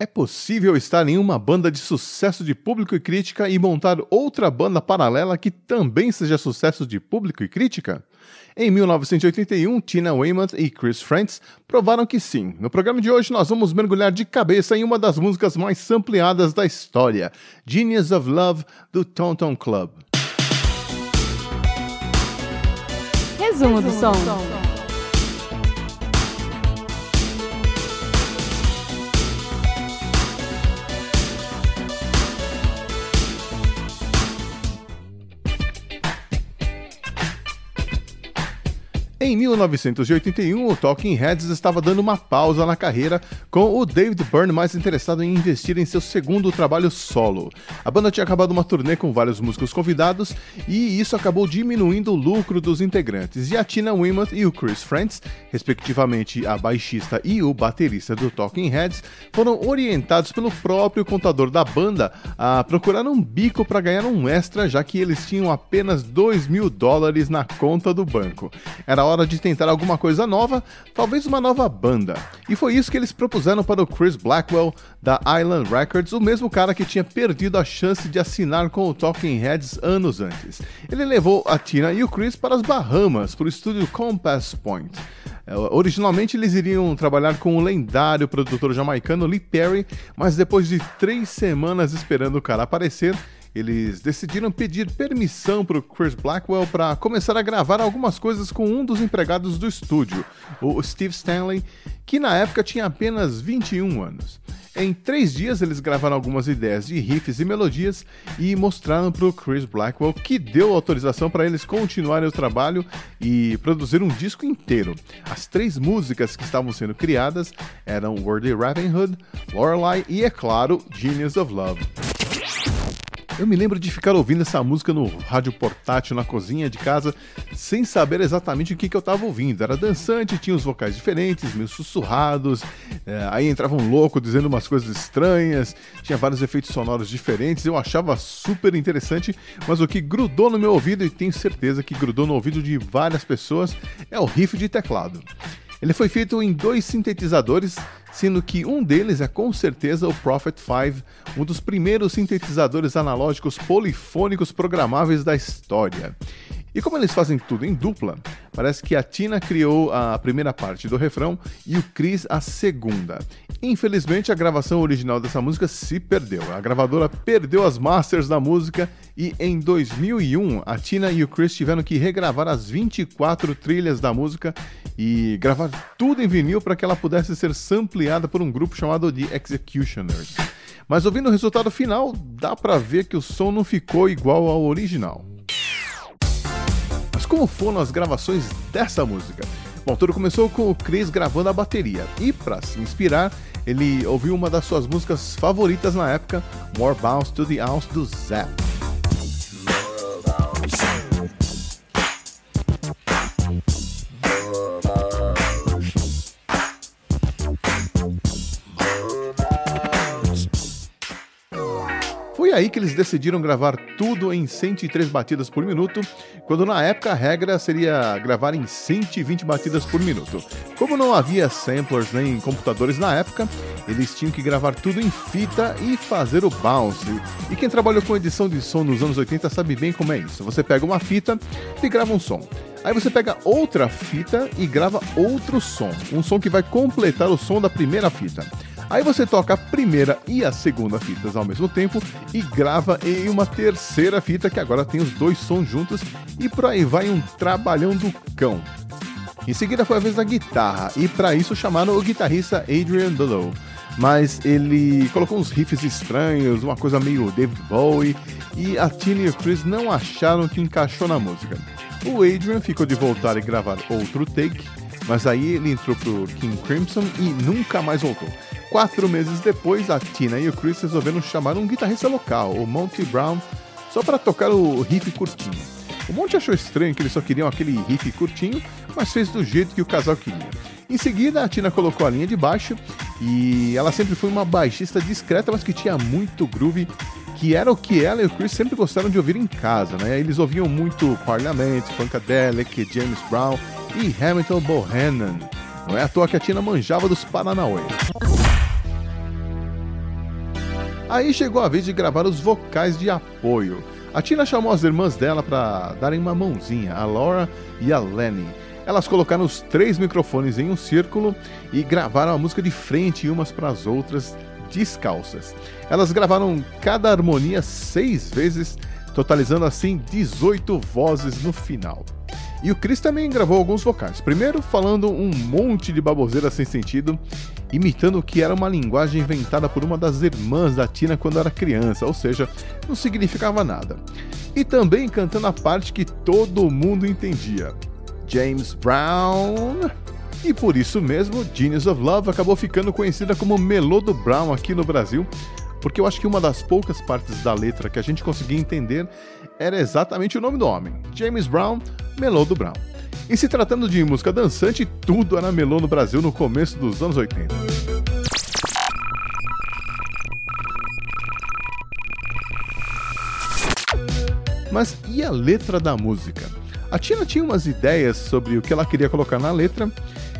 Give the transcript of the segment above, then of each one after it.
É possível estar em uma banda de sucesso de público e crítica e montar outra banda paralela que também seja sucesso de público e crítica? Em 1981, Tina Weymouth e Chris Frantz provaram que sim. No programa de hoje, nós vamos mergulhar de cabeça em uma das músicas mais sampleadas da história, Genius of Love, do Tonton Club. Resumo do som. Em 1981, o Talking Heads estava dando uma pausa na carreira, com o David Byrne mais interessado em investir em seu segundo trabalho solo. A banda tinha acabado uma turnê com vários músicos convidados e isso acabou diminuindo o lucro dos integrantes. E a Tina Weymouth e o Chris Frantz, respectivamente a baixista e o baterista do Talking Heads, foram orientados pelo próprio contador da banda a procurar um bico para ganhar um extra, já que eles tinham apenas 2 mil dólares na conta do banco. Era hora de tentar alguma coisa nova, talvez uma nova banda. E foi isso que eles propuseram para o Chris Blackwell da Island Records, o mesmo cara que tinha perdido a chance de assinar com o Talking Heads anos antes. Ele levou a Tina e o Chris para as Bahamas, para o estúdio Compass Point. É, originalmente eles iriam trabalhar com o lendário produtor jamaicano Lee Perry, mas depois de três semanas esperando o cara aparecer, eles decidiram pedir permissão para o Chris Blackwell para começar a gravar algumas coisas com um dos empregados do estúdio, o Steve Stanley, que na época tinha apenas 21 anos. Em três dias, eles gravaram algumas ideias de riffs e melodias e mostraram para o Chris Blackwell, que deu autorização para eles continuarem o trabalho e produzir um disco inteiro. As três músicas que estavam sendo criadas eram Worthy Robin Hood, Lorelai e, é claro, Genius of Love. Eu me lembro de ficar ouvindo essa música no rádio portátil na cozinha de casa, sem saber exatamente o que, que eu estava ouvindo. Era dançante, tinha os vocais diferentes, meio sussurrados, é, aí entrava um louco dizendo umas coisas estranhas, tinha vários efeitos sonoros diferentes. Eu achava super interessante, mas o que grudou no meu ouvido, e tenho certeza que grudou no ouvido de várias pessoas, é o riff de teclado. Ele foi feito em dois sintetizadores, sendo que um deles é com certeza o Prophet 5, um dos primeiros sintetizadores analógicos polifônicos programáveis da história. E como eles fazem tudo em dupla, parece que a Tina criou a primeira parte do refrão e o Chris a segunda. Infelizmente, a gravação original dessa música se perdeu. A gravadora perdeu as masters da música e em 2001 a Tina e o Chris tiveram que regravar as 24 trilhas da música e gravar tudo em vinil para que ela pudesse ser sampleada por um grupo chamado The Executioners. Mas ouvindo o resultado final, dá para ver que o som não ficou igual ao original como foram as gravações dessa música? Bom, tudo começou com o Chris gravando a bateria e, para se inspirar, ele ouviu uma das suas músicas favoritas na época, More Bounce to the Ounce do Zap. Foi aí que eles decidiram gravar tudo em 103 batidas por minuto, quando na época a regra seria gravar em 120 batidas por minuto. Como não havia samplers nem computadores na época, eles tinham que gravar tudo em fita e fazer o bounce. E quem trabalhou com edição de som nos anos 80 sabe bem como é isso. Você pega uma fita e grava um som. Aí você pega outra fita e grava outro som, um som que vai completar o som da primeira fita. Aí você toca a primeira e a segunda fitas ao mesmo tempo e grava em uma terceira fita que agora tem os dois sons juntos e por aí vai um trabalhão do cão. Em seguida foi a vez da guitarra e para isso chamaram o guitarrista Adrian Below. Mas ele colocou uns riffs estranhos, uma coisa meio David Bowie, e a Tina e o Chris não acharam que encaixou na música. O Adrian ficou de voltar e gravar outro take, mas aí ele entrou pro King Crimson e nunca mais voltou. Quatro meses depois, a Tina e o Chris resolveram chamar um guitarrista local, o Monty Brown, só para tocar o riff curtinho. O Monty achou estranho que eles só queriam aquele riff curtinho, mas fez do jeito que o casal queria. Em seguida, a Tina colocou a linha de baixo e ela sempre foi uma baixista discreta, mas que tinha muito groove, que era o que ela e o Chris sempre gostaram de ouvir em casa, né? Eles ouviam muito Parliament, Funkadelic, James Brown e Hamilton Bohannon. Não é à toa que a Tina manjava dos Paranauê. Aí chegou a vez de gravar os vocais de apoio. A Tina chamou as irmãs dela para darem uma mãozinha, a Laura e a Lenny. Elas colocaram os três microfones em um círculo e gravaram a música de frente umas para as outras, descalças. Elas gravaram cada harmonia seis vezes, totalizando assim 18 vozes no final. E o Chris também gravou alguns vocais. Primeiro falando um monte de baboseira sem sentido, imitando o que era uma linguagem inventada por uma das irmãs da Tina quando era criança, ou seja, não significava nada. E também cantando a parte que todo mundo entendia. James Brown. E por isso mesmo, Genius of Love acabou ficando conhecida como Melô do Brown aqui no Brasil, porque eu acho que uma das poucas partes da letra que a gente conseguia entender era exatamente o nome do homem, James Brown, Melô do Brown. E se tratando de música dançante, tudo era melô no Brasil no começo dos anos 80. Mas e a letra da música? A Tina tinha umas ideias sobre o que ela queria colocar na letra.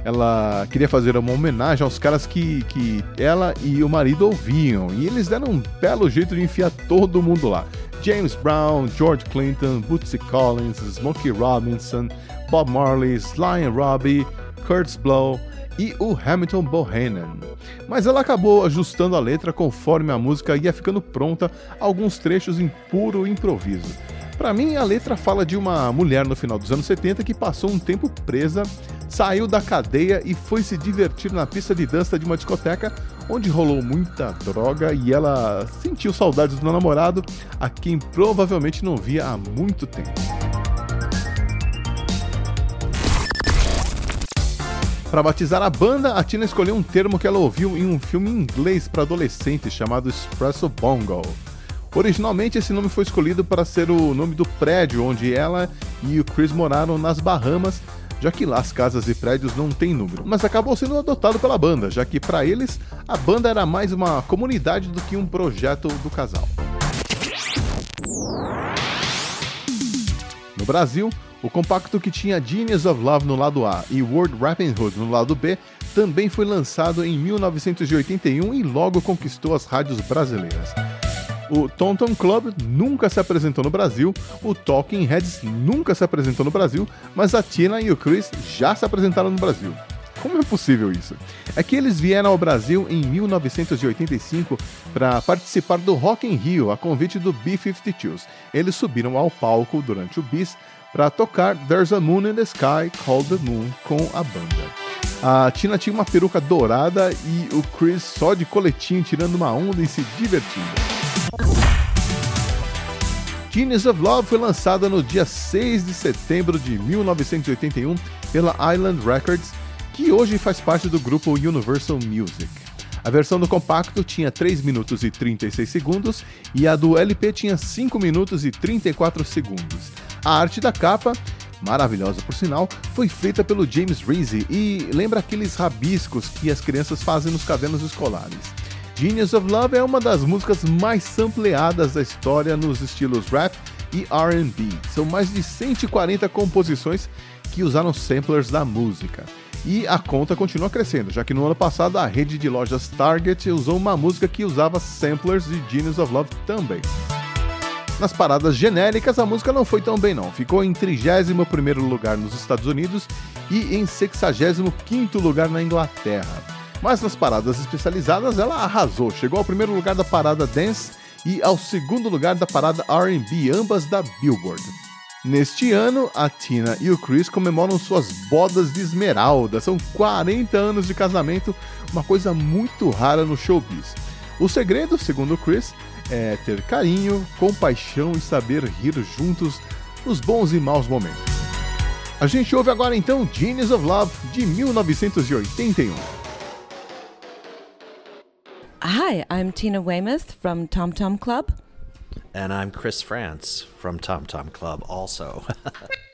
Ela queria fazer uma homenagem aos caras que, que ela e o marido ouviam. E eles deram um belo jeito de enfiar todo mundo lá. James Brown, George Clinton, Bootsy Collins, Smokey Robinson, Bob Marley, Sly and Robbie, Kurtz Blow e o Hamilton Bohannon. Mas ela acabou ajustando a letra conforme a música ia ficando pronta, alguns trechos em puro improviso. Para mim, a letra fala de uma mulher no final dos anos 70 que passou um tempo presa, saiu da cadeia e foi se divertir na pista de dança de uma discoteca onde rolou muita droga e ela sentiu saudades do namorado, a quem provavelmente não via há muito tempo. Para batizar a banda, a Tina escolheu um termo que ela ouviu em um filme inglês para adolescentes chamado Espresso Bongo. Originalmente, esse nome foi escolhido para ser o nome do prédio onde ela e o Chris moraram nas Bahamas, já que lá as casas e prédios não têm número. Mas acabou sendo adotado pela banda, já que para eles a banda era mais uma comunidade do que um projeto do casal. No Brasil, o compacto que tinha Genius of Love no lado A e World Rapping Hood no lado B também foi lançado em 1981 e logo conquistou as rádios brasileiras. O Tonton Club nunca se apresentou no Brasil, o Talking Heads nunca se apresentou no Brasil, mas a Tina e o Chris já se apresentaram no Brasil. Como é possível isso? É que eles vieram ao Brasil em 1985 para participar do Rock in Rio a convite do B-52s. Eles subiram ao palco durante o bis para tocar There's a Moon in the Sky Called the Moon com a banda. A Tina tinha uma peruca dourada e o Chris só de coletinho tirando uma onda e se divertindo. Genius of Love foi lançada no dia 6 de setembro de 1981 pela Island Records, que hoje faz parte do grupo Universal Music. A versão do compacto tinha 3 minutos e 36 segundos e a do LP tinha 5 minutos e 34 segundos. A arte da capa, maravilhosa por sinal, foi feita pelo James Reese e lembra aqueles rabiscos que as crianças fazem nos cadernos escolares. Genius of Love é uma das músicas mais sampleadas da história nos estilos rap e RB. São mais de 140 composições que usaram samplers da música. E a conta continua crescendo, já que no ano passado a rede de lojas Target usou uma música que usava samplers de Genius of Love também. Nas paradas genéricas, a música não foi tão bem não. Ficou em 31º lugar nos Estados Unidos e em 65º lugar na Inglaterra. Mas nas paradas especializadas ela arrasou, chegou ao primeiro lugar da parada Dance e ao segundo lugar da parada RB, ambas da Billboard. Neste ano, a Tina e o Chris comemoram suas bodas de esmeralda. São 40 anos de casamento, uma coisa muito rara no showbiz. O segredo, segundo o Chris, é ter carinho, compaixão e saber rir juntos nos bons e maus momentos. A gente ouve agora então Genius of Love de 1981. Hi, I'm Tina Weymouth from Tom Tom Club. And I'm Chris France from Tom Tom Club also.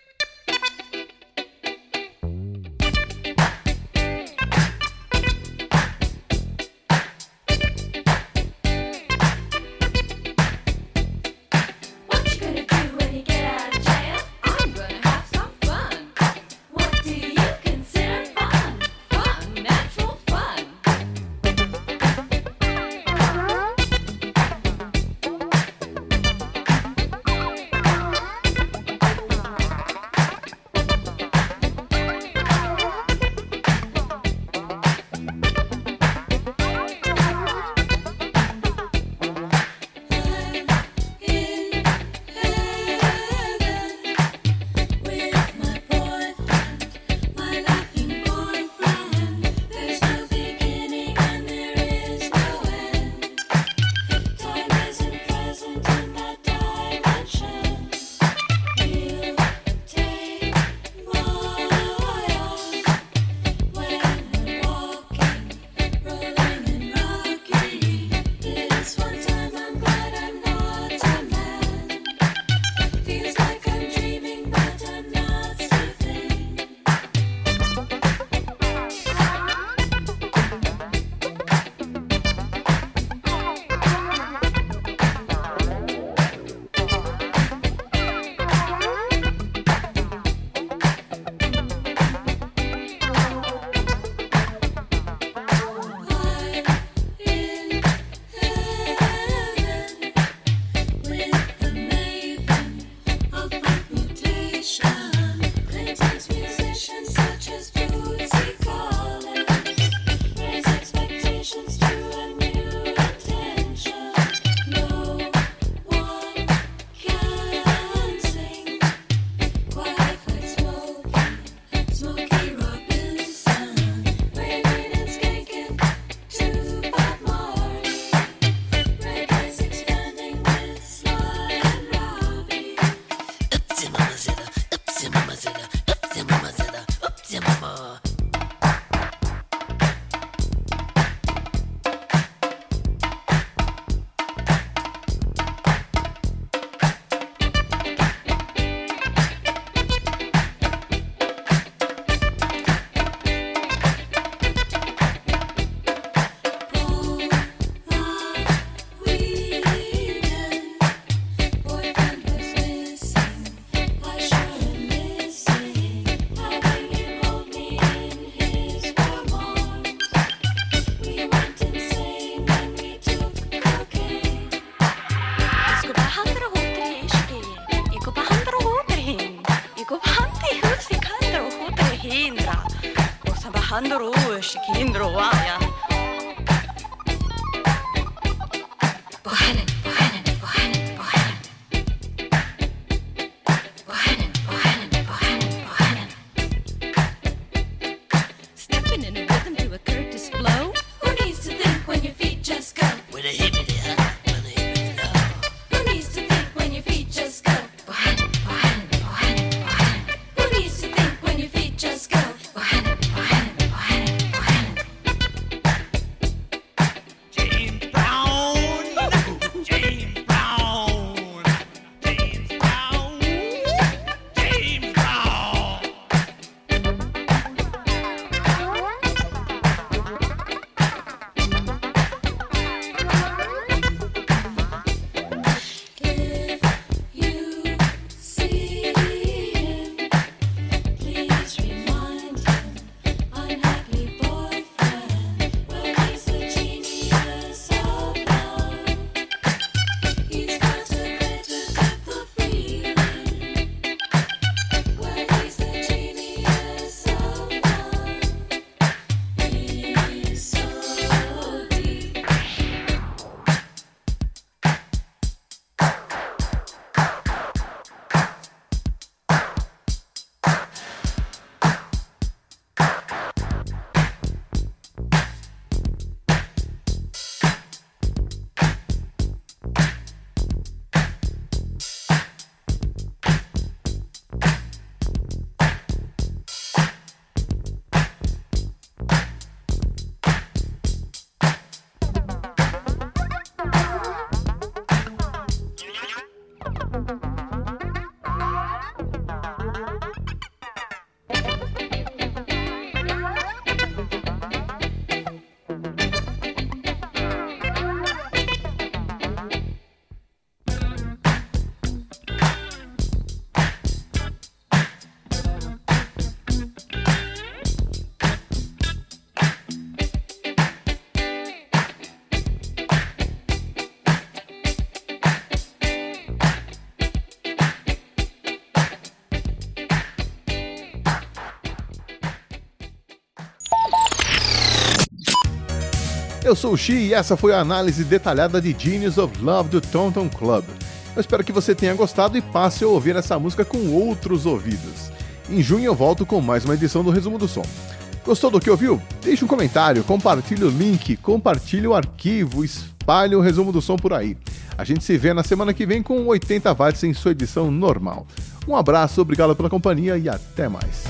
Eu sou o Xi e essa foi a análise detalhada de Genius of Love do Tom Club. Eu espero que você tenha gostado e passe a ouvir essa música com outros ouvidos. Em junho eu volto com mais uma edição do Resumo do Som. Gostou do que ouviu? Deixe um comentário, compartilhe o link, compartilhe o arquivo, espalhe o resumo do som por aí. A gente se vê na semana que vem com 80 watts em sua edição normal. Um abraço, obrigado pela companhia e até mais.